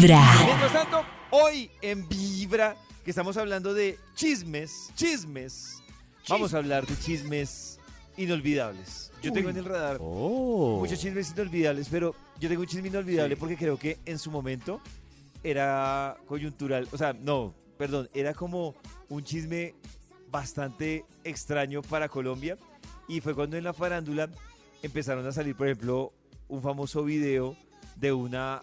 Vibra. Mientras tanto, hoy en Vibra, que estamos hablando de chismes, chismes, vamos a hablar de chismes inolvidables. Yo tengo en el radar Oh. muchos chismes inolvidables, pero yo tengo un chisme inolvidable porque creo que en su momento era coyuntural. O sea, no, perdón, era como un chisme bastante extraño para Colombia. Y fue cuando en la farándula empezaron a salir, por ejemplo, un famoso video de una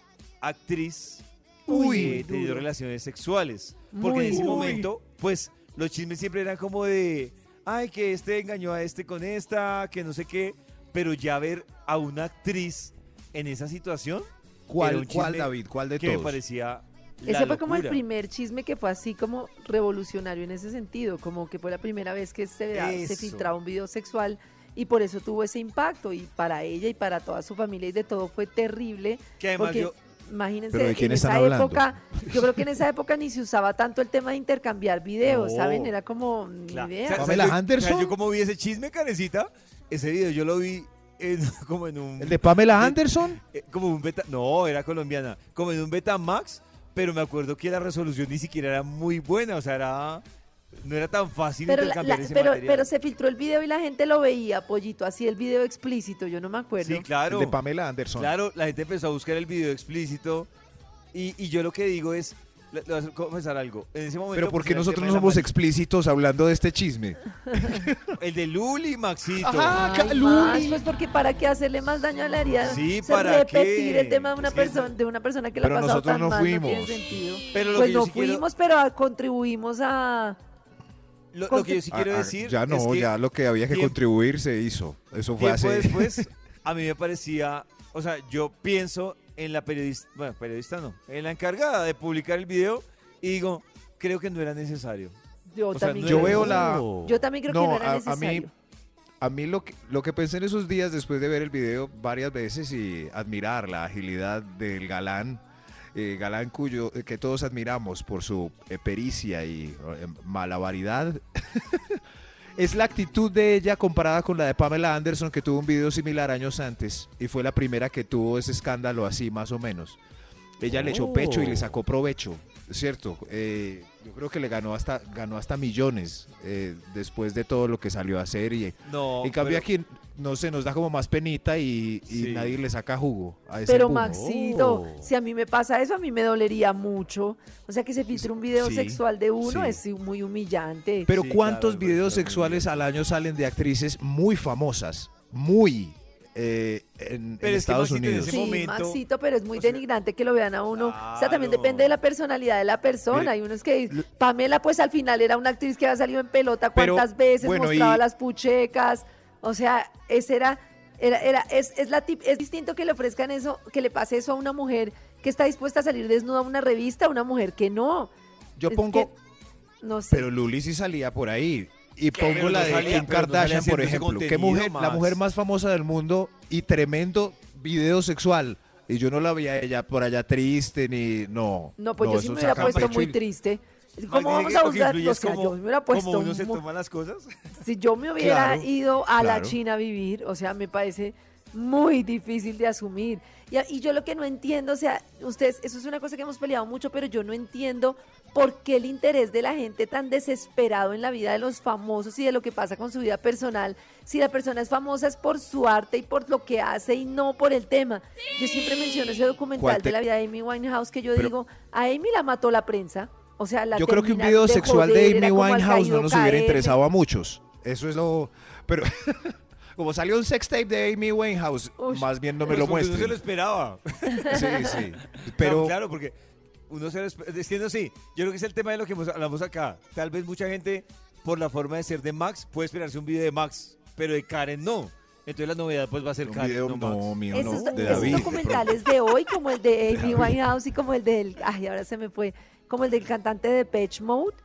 actriz Uy, eh, teniendo relaciones sexuales. Porque Muy en ese duro. momento, pues, los chismes siempre eran como de, ay, que este engañó a este con esta, que no sé qué. Pero ya ver a una actriz en esa situación, Era ¿Cuál, un cuál chisme David? ¿Cuál de que me todos? parecía la Ese fue como el locura. primer chisme que fue así como revolucionario en ese sentido, como que fue la primera vez que se, se Eso. filtraba un video sexual y por eso tuvo ese impacto y para ella y para toda su familia y de todo fue terrible. Que además porque yo, imagínense, ¿Pero de quién en están esa hablando? época, yo creo que en esa época ni se usaba tanto el tema de intercambiar videos, No. ¿saben? Era como ni Claro. idea. O sea, Pamela ¿sabes yo- Anderson? ¿sabes yo cómo vi ese chisme, Carecita? Ese video yo lo vi en- como en un... ¿El de Pamela de- Anderson? eh, como un beta... No, era colombiana. Como en un Betamax, pero me acuerdo que la resolución ni siquiera era muy buena. O sea, era... No era tan fácil Pero, la- intercambiar la- ese pero, material. pero se filtró el video y la gente lo veía, pollito, así el video explícito, yo no me acuerdo. Sí, claro. El de Pamela Anderson. Claro, la gente empezó a buscar el video explícito. Y, y yo lo que digo es... Le, le voy a confesar algo. En ese momento... Pero ¿por pues, qué nosotros no la somos explícitos hablando de este chisme? El de Luli, Maxito. Ajá. Ay, Luli. Max, pues porque para qué hacerle más daño a la herida. Sí, Se ¿para repetir qué? el tema de una que- persona, de una persona que la ha pasado nosotros tan no mal, no tiene fuimos. sentido. Pero lo Pues que no sí quiero- fuimos, pero contribuimos a Lo, lo que yo sí quiero Ah, ah, decir ya no, es que ya lo que había que tiempo- contribuir se hizo. Eso fue tiempo hace... después a mí me parecía, o sea, yo pienso en la periodista, bueno, periodista no, en la encargada de publicar el video y digo, creo que no era necesario. yo O sea, también no Yo creo veo que- la... yo también creo que No, no era a- a mí- necesario. A mí lo que, lo que pensé en esos días después de ver el video varias veces y admirar la agilidad del galán, eh, galán cuyo eh, que todos admiramos por su eh, pericia y eh, malabaridad, es la actitud de ella comparada con la de Pamela Anderson que tuvo un video similar años antes y fue la primera que tuvo ese escándalo así más o menos. Ella le echó pecho y le sacó provecho, ¿cierto? Eh, yo creo que le ganó hasta, ganó hasta millones eh, después de todo lo que salió a hacer y No, en cambio pero- aquí no se nos da como más penita y, y Sí. nadie le saca jugo a ese Pero boom. Maxito, Oh. si a mí me pasa eso, a mí me dolería mucho. O sea, que se filtre un video Sí, sexual de uno sí. es muy humillante. Pero Sí, ¿cuántos claro, videos sexuales al año salen de actrices muy famosas? Muy eh, en, Pero en es que, Estados Maxito, en Unidos. ese Sí, momento- Maxito, pero es muy denigrante que lo vean a uno. O sea, también depende de la personalidad de la persona. Mire, Hay unos que. lo- Pamela, pues al final era una actriz que había salido en pelota Pero, cuántas veces, bueno, mostraba y- las puchecas. O sea, ese era. Era, era, es, es, la tip- es distinto que le ofrezcan eso, que le pase eso a una mujer que está dispuesta a salir desnuda a una revista, a una mujer que no. Yo Es pongo, que, no sé. pero Luli sí salía por ahí. Y pongo la de salía- Kim no Kardashian, por ejemplo. ¿Qué mujer, la mujer más famosa del mundo y tremendo video sexual. Y yo no la veía a ella por allá triste ni. No. No, pues yo sí me hubiera puesto muy triste. ¿Cómo vamos a influye O sea, como- yo me hubiera Como puesto. uno se toma las cosas. Si yo me hubiera Claro, ido a la. China a vivir, o sea, me parece muy difícil de asumir. Y, yo lo que no entiendo, o sea, ustedes, eso es una cosa que hemos peleado mucho, pero yo no entiendo por qué el interés de la gente tan desesperado en la vida de los famosos y de lo que pasa con su vida personal. Si la persona es famosa es por su arte y por lo que hace y no por el tema. Yo siempre menciono ese documental ¿Cuál te- de la vida de Amy Winehouse que yo Pero- digo, a Amy la mató la prensa. O sea, la Yo creo que un video de sexual joder, de Amy Winehouse no nos hubiera interesado a muchos. Eso es lo. Pero. Como salió un sex tape de Amy Winehouse, Uy. más bien no me lo porque uno se lo esperaba. Sí, sí. Pero claro, porque uno se lo diciendo sí, yo creo que es el tema de lo que hablamos acá. Tal vez mucha gente, por la forma de ser de Max, puede esperarse un video de Max, pero de Karen no. Entonces la novedad pues va a ser un Karen, video no Max. no, mío, Esos, no, de esos David. documentales de hoy, como el de Amy. Winehouse y como el del, ay, ahora se me fue, como el del cantante de Pitch Mode,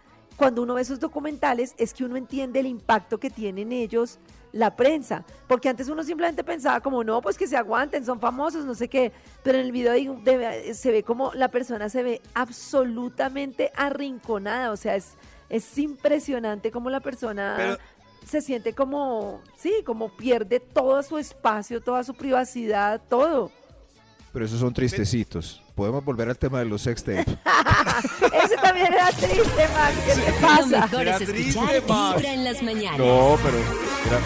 cuando uno ve esos documentales es que uno entiende el impacto que tienen ellos la prensa, porque antes uno simplemente pensaba como, no, pues que se aguanten, son famosos, no sé qué, pero en el video de- se ve como la persona se ve absolutamente arrinconada, o sea, es, es impresionante como la persona Pero- se siente como, sí, como pierde todo su espacio, toda su privacidad, todo. Pero esos son tristecitos. Podemos volver al tema de los sex tapes. Ese también era triste, Max. ¿Qué te Lo pasa? mejor Era es triste, escuchar Max. Vibra en las mañanas. No, pero era-